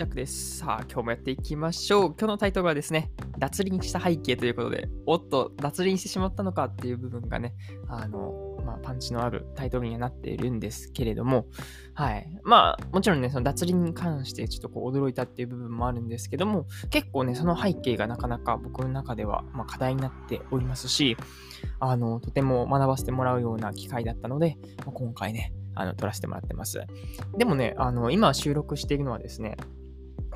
ジャックです。さあ、今日もやっていきましょう。今日のタイトルはですね、脱輪した背景ということで、おっと、脱輪してしまったのかっていう部分がね、あの、まあ、パンチのあるタイトルにはなっているんですけれども、はい。まあ、もちろんね、その脱輪に関してちょっとこう驚いたっていう部分もあるんですけども、結構ね、その背景がなかなか僕の中では、ま、課題になっておりますし、あの、とても学ばせてもらうような機会だったので、まあ、今回ね、あの撮らせてもらってます。でもね、あの今収録しているのはですね、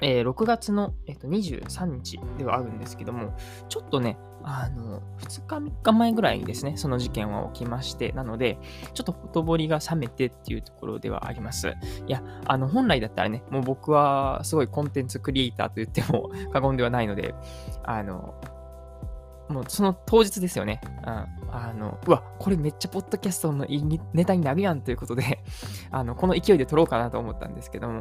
えー、6月の、えー、と23日ではあるんですけども、ちょっとね、あの、2日3日前ぐらいにですね、その事件は起きまして、なので、ちょっとほとぼりが冷めてっていうところではあります。いや、あの、本来だったらね、もう僕はすごいコンテンツクリエイターと言っても 過言ではないので、あの、もうその当日ですよね。うん。あの、うわ、これめっちゃポッドキャストのネタになるやんということであの、この勢いで撮ろうかなと思ったんですけども、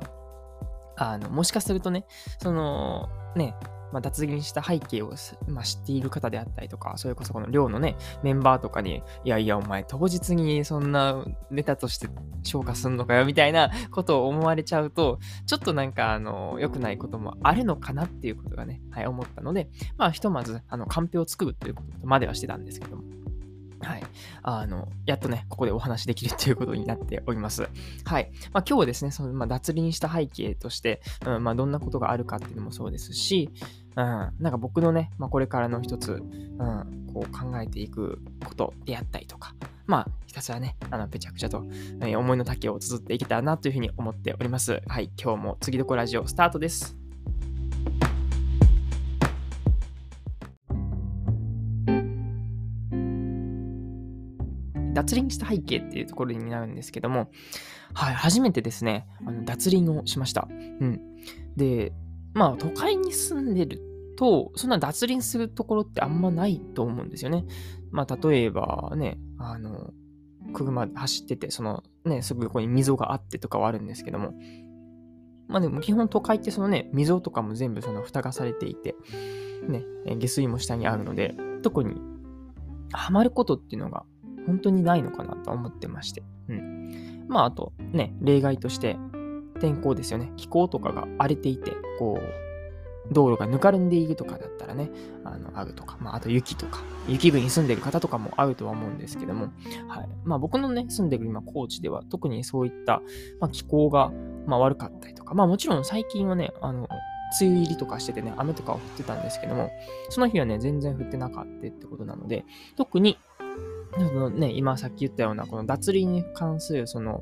あの、もしかするとね、その、ね、まあ、脱輪した背景を、まあ、知っている方であったりとか、それこそこの寮のね、メンバーとかに、いやいや、お前当日にそんなネタとして消化すんのかよ、みたいなことを思われちゃうと、ちょっとなんか、あの、良くないこともあるのかなっていうことがね、はい、思ったので、まあ、ひとまず、あの、カンペを作るということまではしてたんですけども。はい。あの、やっとね、ここでお話できるっていうことになっております。はい。まあ、今日はですね、その、まあ、脱輪した背景として、うん、まあ、どんなことがあるかっていうのもそうですし、うん、なんか僕のね、まあ、これからの一つ、うん、こう考えていくことであったりとか、まあ、ひたすらね、あの、ぺちゃくちゃと、えー、思いの丈を綴っていけたらなというふうに思っております。はい。今日も次どこラジオスタートです。脱輪した背景っていうところになるんですけども、はい、初めてですね、あの脱輪をしました。うん。で、まあ、都会に住んでると、そんな脱輪するところってあんまないと思うんですよね。まあ、例えばね、あの、車で走ってて、そのね、すぐ横に溝があってとかはあるんですけども、まあでも基本都会ってそのね、溝とかも全部その蓋がされていて、ね、下水も下にあるので、特にハマることっていうのが本当にないのかなと思ってまして。うん。まあ、あとね、例外として、天候ですよね。気候とかが荒れていて、こう、道路がぬかるんでいるとかだったらね、あの、あるとか、まあ、あと雪とか、雪国に住んでる方とかもあるとは思うんですけども、はい。まあ、僕のね、住んでる今、高知では、特にそういった、まあ、気候が、まあ、悪かったりとか、まあ、もちろん最近はね、あの、梅雨入りとかしててね、雨とかは降ってたんですけども、その日はね、全然降ってなかったってことなので、特に、そのね、今さっき言ったような、この脱輪に関する、その、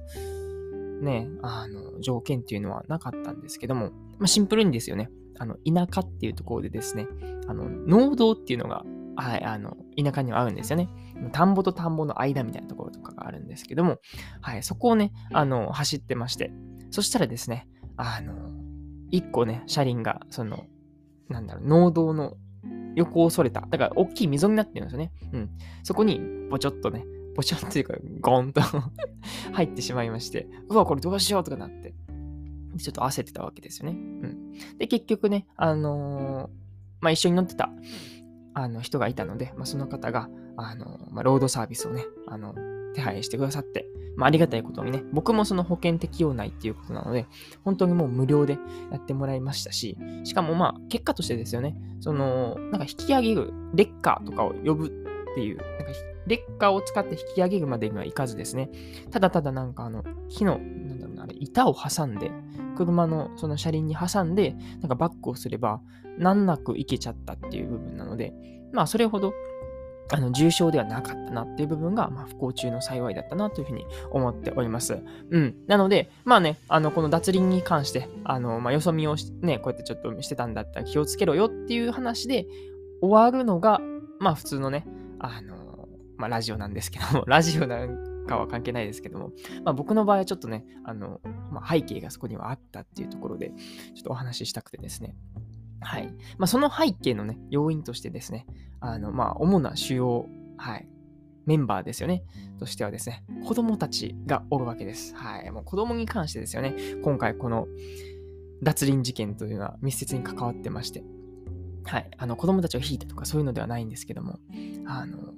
ね、あの、条件っていうのはなかったんですけども、まあ、シンプルにですよね、あの、田舎っていうところでですね、あの、農道っていうのが、はい、あの、田舎にはあるんですよね。田んぼと田んぼの間みたいなところとかがあるんですけども、はい、そこをね、あの、走ってまして、そしたらですね、あの、一個ね、車輪が、その、なんだろう、農道の横をそれた。だから、大きい溝になってるんですよね。うん。そこに、ぼちょっとね、ぼちょっというか、ゴンと 入ってしまいまして、うわ、これどうしようとかなって、ちょっと焦ってたわけですよね。うん。で、結局ね、あのー、まあ、一緒に乗ってた、あの、人がいたので、まあ、その方が、あのー、まあ、ロードサービスをね、あの、手配してくださって、まあ、ありがたいことにね、僕もその保険適用内っていうことなので、本当にもう無料でやってもらいましたし、しかもまあ、結果としてですよね、その、なんか引き上げる、レッカーとかを呼ぶっていう、なんかレッカーを使って引き上げるまでにはいかずですね、ただただなんかあの、火の、なんだろうな、板を挟んで、車のその車輪に挟んで、なんかバックをすれば、難なく行けちゃったっていう部分なので、まあ、それほどあの、重症ではなかったなっていう部分が、まあ、不幸中の幸いだったなというふうに思っております。うん。なので、まあね、あの、この脱輪に関して、あの、まあ、よそ見をね、こうやってちょっとしてたんだったら気をつけろよっていう話で終わるのが、まあ、普通のね、あの、まあ、ラジオなんですけども、ラジオなんかは関係ないですけども、まあ、僕の場合はちょっとね、あの、まあ、背景がそこにはあったっていうところで、ちょっとお話ししたくてですね。はい。まあ、その背景のね、要因としてですね、あの、まあ、主な主要、はい、メンバーですよね。としてはですね、子供たちがおるわけです。はい。もう子供に関してですよね、今回この脱輪事件というのは密接に関わってまして、はい。あの、子供たちを引いてとかそういうのではないんですけども、あの、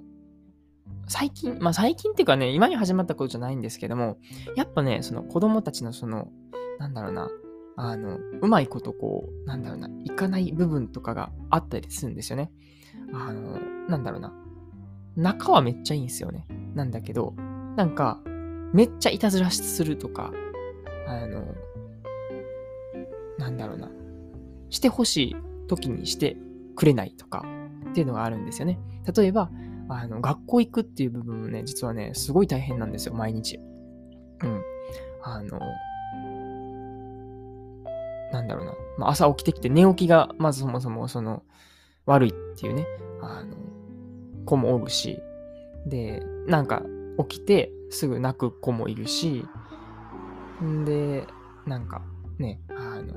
最近、まあ最近っていうかね、今に始まったことじゃないんですけども、やっぱね、その子供たちのその、なんだろうな、あの、うまいことこう、なんだろうな、いかない部分とかがあったりするんですよね。あの、なんだろうな。中はめっちゃいいんですよね。なんだけど、なんか、めっちゃいたずらするとか、あの、なんだろうな。してほしい時にしてくれないとかっていうのがあるんですよね。例えば、あの、学校行くっていう部分もね、実はね、すごい大変なんですよ、毎日。うん。あの、なんだろうな。まあ、朝起きてきて寝起きが、まずそもそもその、悪いっていうね、あの、子もおるし、で、なんか起きてすぐ泣く子もいるし、んで、なんかね、あの、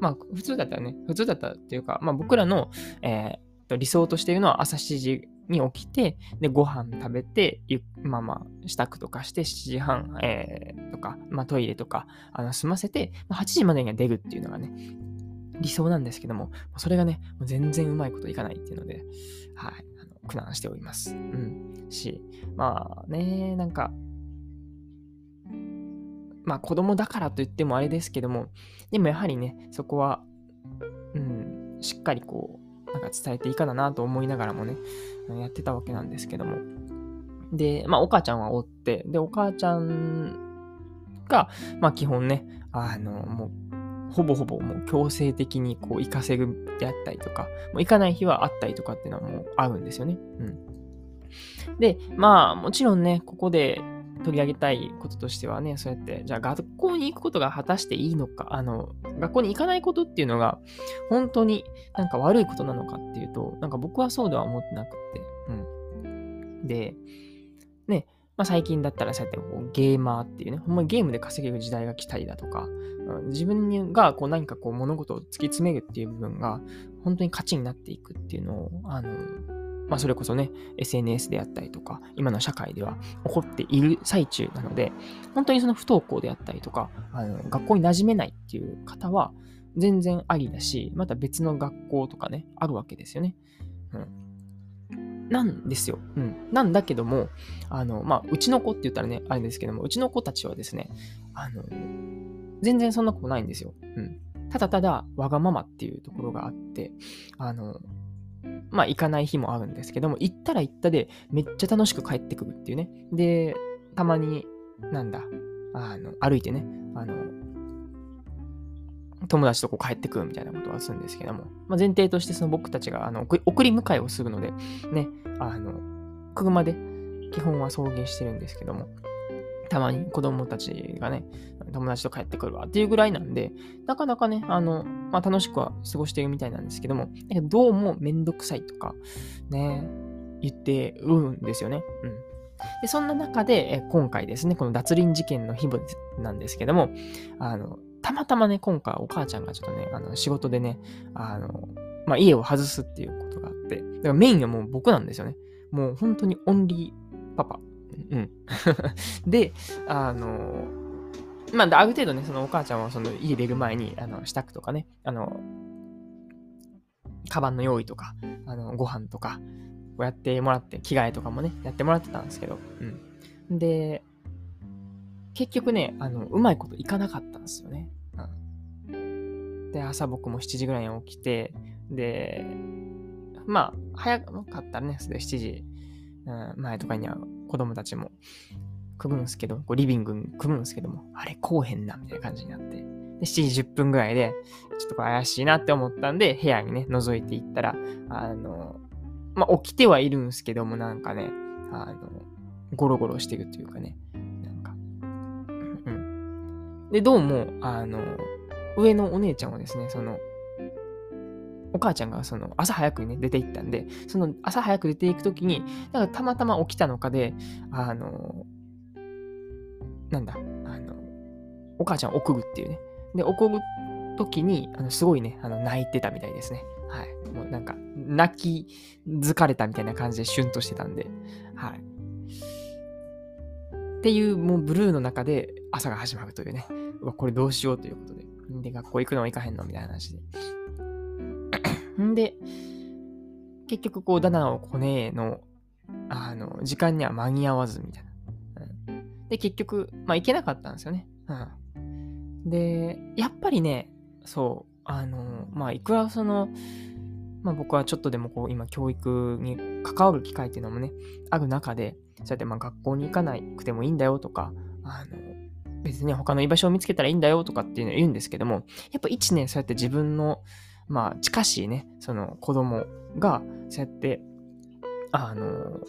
まあ普通だったらね、普通だったっていうか、まあ僕らの、えー、理想としているのは朝7時に起きて、で、ご飯食べて、まあまあ、支度とかして7時半、えー、とか、まあトイレとか、あの、済ませて、8時までには出るっていうのがね、理想なんですけども、それがね、全然うまいこといかないっていうので、はい、あの苦難しております。うん。し、まあね、なんか、まあ子供だからといってもあれですけども、でもやはりね、そこは、うん、しっかりこう、なんか伝えていいかなと思いながらもね、やってたわけなんですけども。で、まあお母ちゃんはおって、で、お母ちゃんが、まあ基本ね、あの、もう、ほぼほぼもう強制的にこう行かせるであったりとか、もう行かない日はあったりとかっていうのはもうあるんですよね。うん。で、まあもちろんね、ここで取り上げたいこととしてはね、そうやって、じゃあ学校に行くことが果たしていいのか、あの、学校に行かないことっていうのが、本当になんか悪いことなのかっていうと、なんか僕はそうでは思ってなくって、うん。で、ね、まあ、最近だったらそうやってこうゲーマーっていうね、ほんまにゲームで稼げる時代が来たりだとか、うん自分がこう何かこう物事を突き詰めるっていう部分が本当に価値になっていくっていうのを、あの、まあ、それこそね、SNS であったりとか、今の社会では起こっている最中なので、本当にその不登校であったりとか、あの学校に馴染めないっていう方は、全然ありだし、また別の学校とかね、あるわけですよね。うん。なんですよ。うん。なんだけども、あの、まあ、うちの子って言ったらね、あれですけども、うちの子たちはですね、あの、全然そんなことないんですよ。うん。ただただ、わがままっていうところがあって、あの、まあ行かない日もあるんですけども、行ったら行ったでめっちゃ楽しく帰ってくるっていうね。で、たまに、なんだ、あの、歩いてね、あの、友達とこう帰ってくるみたいなことはするんですけども、まあ、前提としてその僕たちがあの送り迎えをするので、ね、あの、車で基本は送迎してるんですけども、たまに子供たちがね、友達と帰ってくるわっていうぐらいなんで、なかなかね、あの、まあ、楽しくは過ごしているみたいなんですけども、だけどどうもめんどくさいとか、ね、言ってるんですよね。うん。で、そんな中で、え今回ですね、この脱輪事件の日なんですけども、あの、たまたまね、今回お母ちゃんがちょっとね、あの仕事でね、あの、まあ、家を外すっていうことがあって、だからメインはもう僕なんですよね。もう本当にオンリーパパうん。で、あの、まあ、ある程度ね、そのお母ちゃんはその家出る前に、あの、支度とかね、あの、カバンの用意とか、あの、ご飯とか、こうやってもらって、着替えとかもね、やってもらってたんですけど、うん。で、結局ね、あの、うまいこといかなかったんですよね。うん。で、朝僕も7時ぐらいに起きて、で、まあ、早かったらね、それ7時、うん、前とかには子供たちも組むんすけど、こうリビングに組むんすけども、あれ、こうへんな、みたいな感じになって。で、7時10分ぐらいで、ちょっとこ怪しいなって思ったんで、部屋にね、覗いていったら、あの、まあ、起きてはいるんすけども、なんかね、あの、ゴロゴロしてるというかね、なんか、うん。で、どうも、あの、上のお姉ちゃんはですね、その、お母ちゃんがその朝早くにね、出て行ったんで、その朝早く出て行くときに、なんかたまたま起きたのかで、あの、なんだ、あの、お母ちゃんを送るっていうね。で、送るときに、あのすごいね、あの泣いてたみたいですね。はい。もうなんか、泣き疲れたみたいな感じでシュンとしてたんで、はい。っていう、もうブルーの中で朝が始まるというね。うわ、これどうしようということで。で、学校行くのは行かへんのみたいな話で。んで、結局こう、ダナをコネの、あの、時間には間に合わずみたいな。で、結局、まあ行けなかったんですよね。うん。で、やっぱりね、そう、あの、まあ、いくらその、まあ僕はちょっとでもこう今教育に関わる機会っていうのもね、ある中で、そうやってまあ学校に行かなくてもいいんだよとか、あの、別に他の居場所を見つけたらいいんだよとかっていうのを言うんですけども、やっぱ一年そうやって自分の、まあ近しいね、その子供が、そうやって、あの、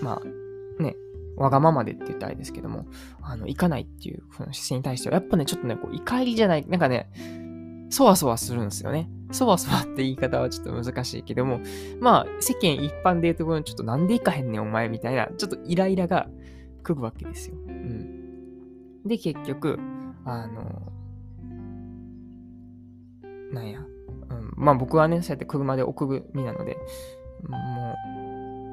まあね、わがままでって言ったらあれですけども、あの、行かないっていうその姿勢に対しては、やっぱね、ちょっとね、こう、怒りじゃない、なんかね、そわそわするんですよね。そわそわって言い方はちょっと難しいけども、まあ、世間一般で言うところにちょっとなんで行かへんねんお前みたいな、ちょっとイライラが来るわけですよ。うん。で、結局、あの、なんや、うん、まあ僕はね、そうやって車で送る身なので、も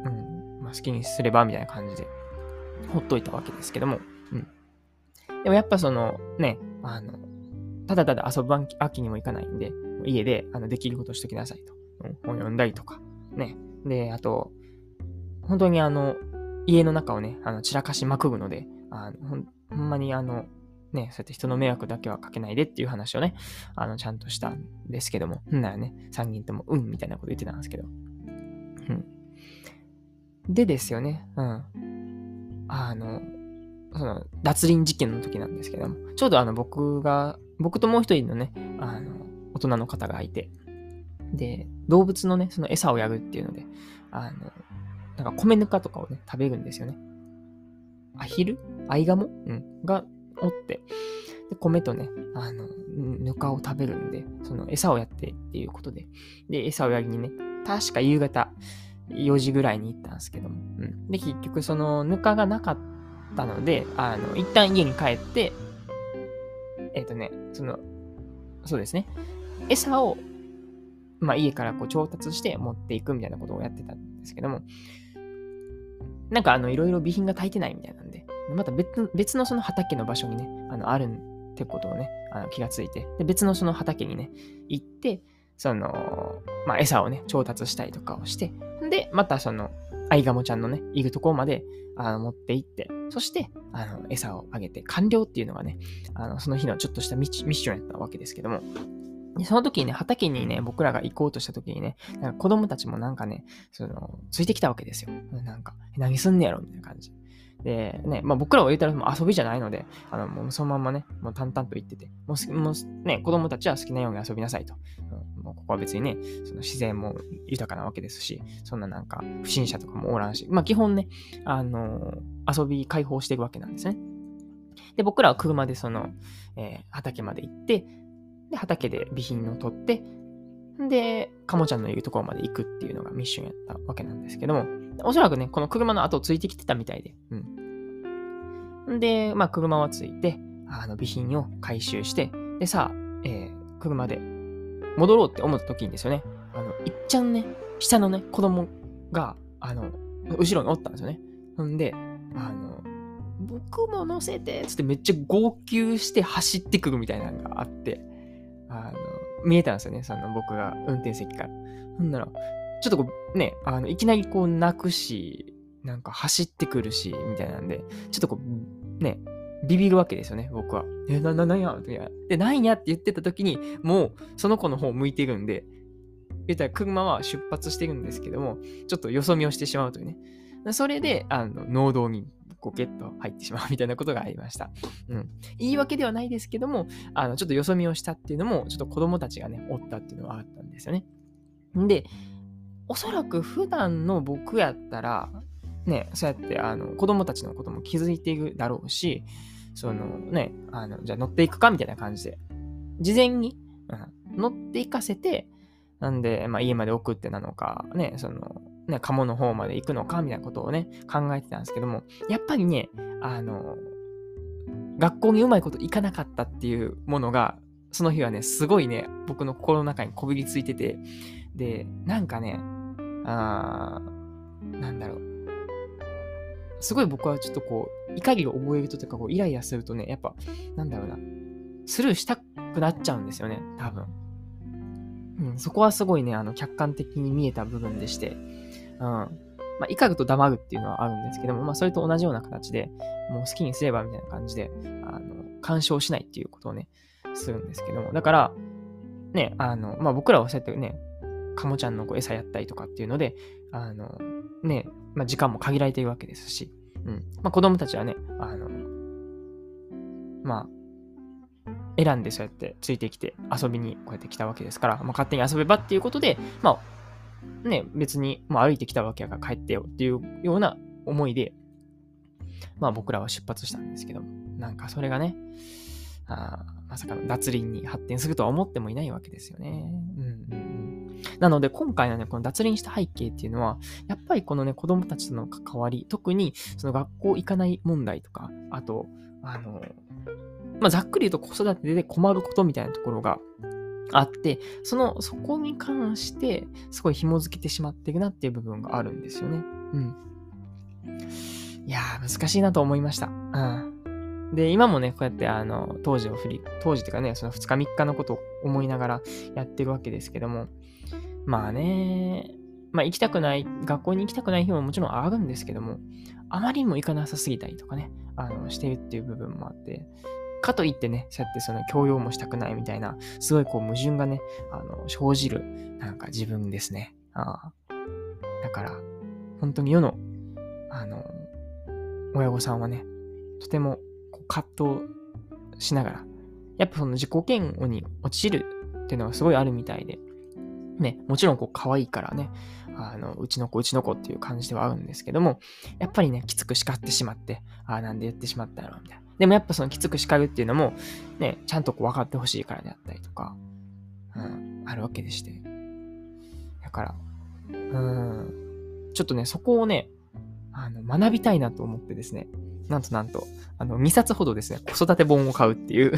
う、うん、まあ好きにすればみたいな感じで、ほっといたわけですけども、うん。でもやっぱその、ね、あの、ただただ遊ぶ秋にも行かないんで、家であのできることしときなさいと。うん、本読んだりとか。ね。で、あと、本当にあの、家の中をね、あの散らかしまくるので、あのほんほんまにあの、ね、そうやって人の迷惑だけはかけないでっていう話をね、あの、ちゃんとしたんですけども、んならね、3人とも、うん、みたいなこと言ってたんですけど。うん。でですよね、うん。あの、その、脱輪事件の時なんですけども、ちょうどあの、僕が、僕ともう一人のね、あの、大人の方がいて、で、動物のね、その餌をやるっていうので、あの、なんか米ぬかとかをね、食べるんですよね。アヒル？アイガモ？うん。がおって、で、米とね、あの、ぬかを食べるんで、その餌をやってっていうことで、で、餌をやりにね、確か夕方4時ぐらいに行ったんですけども、うん。で、結局そのぬかがなかったので、あの、一旦家に帰って、えっ、ー、とね、その、そうですね。餌を、まあ、家からこう調達して持っていくみたいなことをやってたんですけども、なんかあの、いろいろ備品が足りてないみたいなんで、また別別のその畑の場所にね、あの、あるってことをね、あの気がついて、で別のその畑にね、行って、その、まあ、餌をね、調達したりとかをして、で、またその、アイガモちゃんのね、いるところまで、あの、持って行って、そして、あの、餌をあげて、完了っていうのがね、あの、その日のちょっとしたミッションやったわけですけども、でその時にね、畑にね、僕らが行こうとした時にね、なんか子供たちもなんかね、その、ついてきたわけですよ。なんか、何すんねやろみたいな感じ。で、ね、まあ僕らは言うたらもう遊びじゃないので、あの、もうそのまんまね、もう淡々と言ってて、もうもうね、子供たちは好きなように遊びなさいと。うん、もうここは別にね、その自然も豊かなわけですし、そんななんか不審者とかもおらんし、まあ基本ね、あのー、遊び開放していくわけなんですね。で、僕らは車でその、えー、畑まで行って、で、畑で備品を取って、で、カモちゃんのいるところまで行くっていうのがミッションやったわけなんですけども、おそらくね、この車の後をついてきてたみたいで、うん。で、まあ、車はついて、あの、備品を回収して、で、さあ、えー、車で戻ろうって思った時にですよね、あの、いっちゃんね、下のね、子供が、あの、後ろにおったんですよね。んで、あの、僕も乗せて、つってめっちゃ号泣して走ってくるみたいなのがあって、あ、見えたんですよね、その僕が運転席から。ほんなら、ちょっとこう、ね、あの、いきなりこう泣くし、なんか走ってくるし、みたいなんで、ちょっとこう、ね、ビビるわけですよね、僕は。え、な、な、なんや？で、なんや？って言ってた時に、もう、その子の方向いてるんで、言ったら車は出発してるんですけども、ちょっとよそ見をしてしまうというね。それで、あの、農道にこうゲット入ってしまうみたいなことがありました。うん。言い訳ではないですけども、あの、ちょっとよそ見をしたっていうのも、ちょっと子供たちがね、おったっていうのはあったんですよね。で、おそらく普段の僕やったら、ね、そうやってあの子供たちのことも気づいていくだろうし、そのね、あの、じゃあ乗っていくかみたいな感じで、事前に、うん、乗っていかせて、なんで、まあ、家まで送ってなのか、ね、その、ね、鴨の方まで行くのかみたいなことをね、考えてたんですけども、やっぱりね、あの、学校にうまいこと行かなかったっていうものが、その日はね、すごいね、僕の心の中にこびりついてて、で、なんかね、あなんだろう。すごい僕はちょっとこう、怒りを覚えるととか、こう、イライラするとね、やっぱ、なんだろうな、スルーしたくなっちゃうんですよね、多分。うん、そこはすごいね、あの、客観的に見えた部分でして、うん。まあ、怒ると黙るっていうのはあるんですけども、まあ、それと同じような形で、もう好きにすればみたいな感じで、あの、干渉しないっていうことをね、するんですけども、だから、ね、あの、まあ、僕らはそうやってね、カモちゃんのこう餌やったりとかっていうので、あの、ね、まあ、時間も限られているわけですし、うん。まあ、子供たちはね、あの、まあ、選んでそうやってついてきて遊びにこうやって来たわけですから、まあ、勝手に遊べばっていうことで、まあ、ね、別に、まあ、歩いてきたわけやから帰ってよっていうような思いで、まあ僕らは出発したんですけども、なんかそれがね、あまさかの脱輪に発展するとは思ってもいないわけですよね。うんうん、なので今回のね、この脱輪した背景っていうのは、やっぱりこのね、子供たちとの関わり、特にその学校行かない問題とか、あと、あの、まあ、ざっくり言うと子育てで困ることみたいなところがあって、その、そこに関して、すごい紐づけてしまっているなっていう部分があるんですよね。うん。いやー、難しいなと思いました。うん。で、今もね、こうやって、あの、当時を振り、当時っていうかね、その2日3日のことを思いながらやってるわけですけども、まあね、まあ行きたくない、学校に行きたくない日ももちろんあるんですけども、あまりにも行かなさすぎたりとかね、あの、してるっていう部分もあって、かといってね、そうやってその強要もしたくないみたいな、すごいこう矛盾がね、あの、生じる、なんか自分ですね。あだから、本当に世の、あの、親御さんはね、とてもこう葛藤しながら、やっぱその自己嫌悪に陥るっていうのがすごいあるみたいで、ね、もちろんこう可愛いからね、あの、うちの子、うちの子っていう感じではあるんですけども、やっぱりね、きつく叱ってしまって、ああ、なんで言ってしまったの？みたいな。でもやっぱそのきつく叱るっていうのも、ね、ちゃんとこう分かってほしいからであったりとか、うん、あるわけでして。だから、うん、ちょっとね、そこをね、あの、学びたいなと思ってですね、なんとなんと、あの、2冊ほどですね、子育て本を買うっていう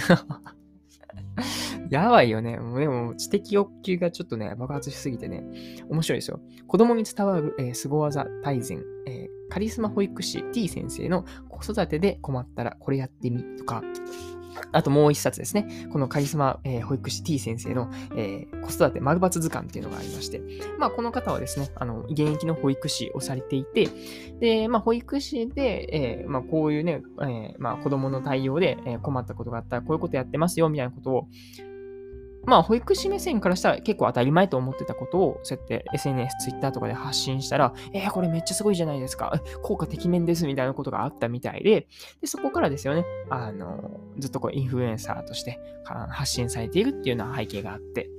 やばいよね。もうでも、知的欲求がちょっとね、爆発しすぎてね、面白いですよ。子供に伝わる、えー、凄技大全、えー、カリスマ保育士 T 先生の子育てで困ったらこれやってみとか、あともう一冊ですね。このカリスマ、えー、保育士 T 先生の、えー、子育て丸抜図鑑っていうのがありまして、まあこの方はですね、あの、現役の保育士をされていて、で、まあ保育士で、えー、まあこういうね、えー、まあ子供の対応で、え困ったことがあったらこういうことやってますよみたいなことを、まあ、保育士目線からしたら結構当たり前と思ってたことを、そうやって SNS、Twitter とかで発信したら、えー、これめっちゃすごいじゃないですか？効果てきめんですみたいなことがあったみたいで、でそこからですよね、あの、ずっとこうインフルエンサーとして発信されているっていうような背景があって、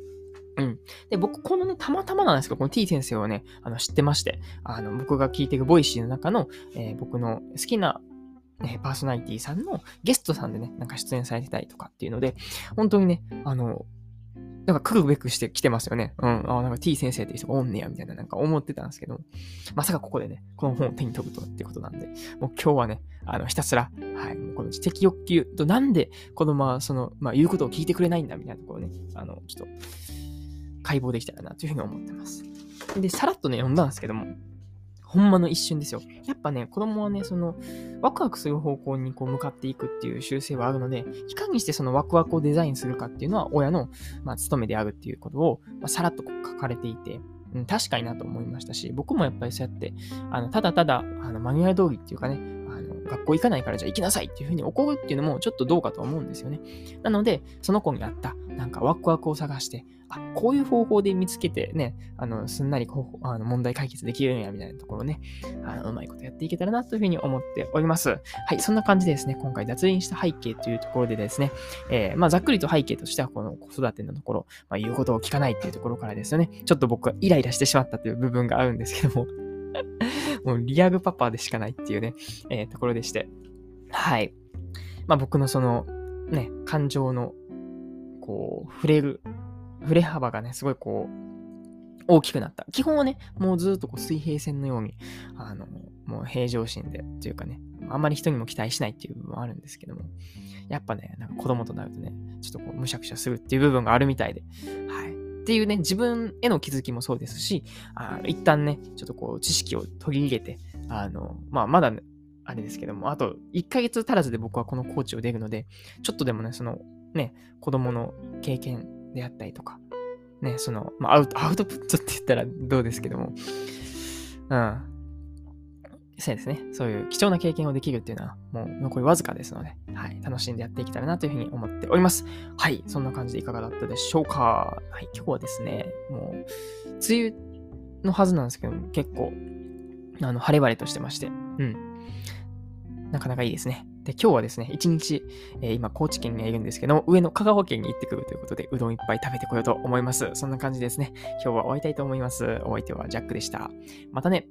うん。で、僕、このね、たまたまなんですけど、この T 先生をね、あの、知ってまして、あの、僕が聞いてるボイシーの中の、えー、僕の好きなえパーソナリティさんのゲストさんでね、なんか出演されてたりとかっていうので、本当にね、あの、なんか来るべくして来てますよね。うん。あなんか T 先生っていう人がおんねや、みたいななんか思ってたんですけど、まさかここでね、この本を手に取るとってことなんで、もう今日はね、あの、ひたすら、はい、もうこの知的欲求となんで子供はその、まあ、言うことを聞いてくれないんだ、みたいなところね、あの、ちょっと、解剖できたらなというふうに思ってます。で、さらっとね、読んだんですけども、ほんまの一瞬ですよ。やっぱね、子供はね、その、ワクワクする方向にこう向かっていくっていう習性はあるので、いかにしてそのワクワクをデザインするかっていうのは親の、まあ、務めであるっていうことを、まあ、さらっと書かれていて、うん、確かになと思いましたし、僕もやっぱりそうやって、あの、ただただ、あの、マニュアル通りっていうかね、あの、学校行かないからじゃあ行きなさいっていうふうに怒るっていうのもちょっとどうかと思うんですよね。なので、その子にあった、なんかワクワクを探して、あ、こういう方法で見つけてね、あの、すんなりこうあの問題解決できるんや、みたいなところね、あの、うまいことやっていけたらなというふうに思っております。はい、そんな感じでですね、今回脱輪した背景というところでですね、えー、まあ、ざっくりと背景としては、この子育てのところ、まあ、言うことを聞かないっていうところからですよね、ちょっと僕はイライラしてしまったという部分があるんですけども もうリアルパパでしかないっていうね、えー、ところでして、はい。まあ、僕のその、ね、感情の、こう、触れる振れ幅がね、すごいこう、大きくなった。基本はね、もうずっとこう水平線のように、あの、もう平常心で、というかね、あんまり人にも期待しないっていう部分はあるんですけども、やっぱね、なんか子供となるとね、ちょっとこう、むしゃくしゃするっていう部分があるみたいで、はい。っていうね、自分への気づきもそうですし、あの一旦ね、ちょっとこう、知識を取り入れて、あの、まあ、まだ、ね、あれですけども、あと1ヶ月足らずで僕はこのコーチを出るので、ちょっとでもね、そのね、子供の経験であったりとか、ね、その、まあ、アウト、アウトプットって言ったらどうですけども、うん。そうですね。そういう貴重な経験をできるっていうのは、もう残りわずかですので、はい。楽しんでやっていけたらなというふうに思っております。はい。そんな感じでいかがだったでしょうか。はい。今日はですね、もう、梅雨のはずなんですけど、結構、あの、晴れ晴れとしてまして、うん。なかなかいいですね。で、今日はですね、一日、えー、今、高知県にいるんですけども、上の香川県に行ってくるということで、うどんいっぱい食べてこようと思います。そんな感じですね。今日は終わりたいと思います。お相手はジャックでした。またね。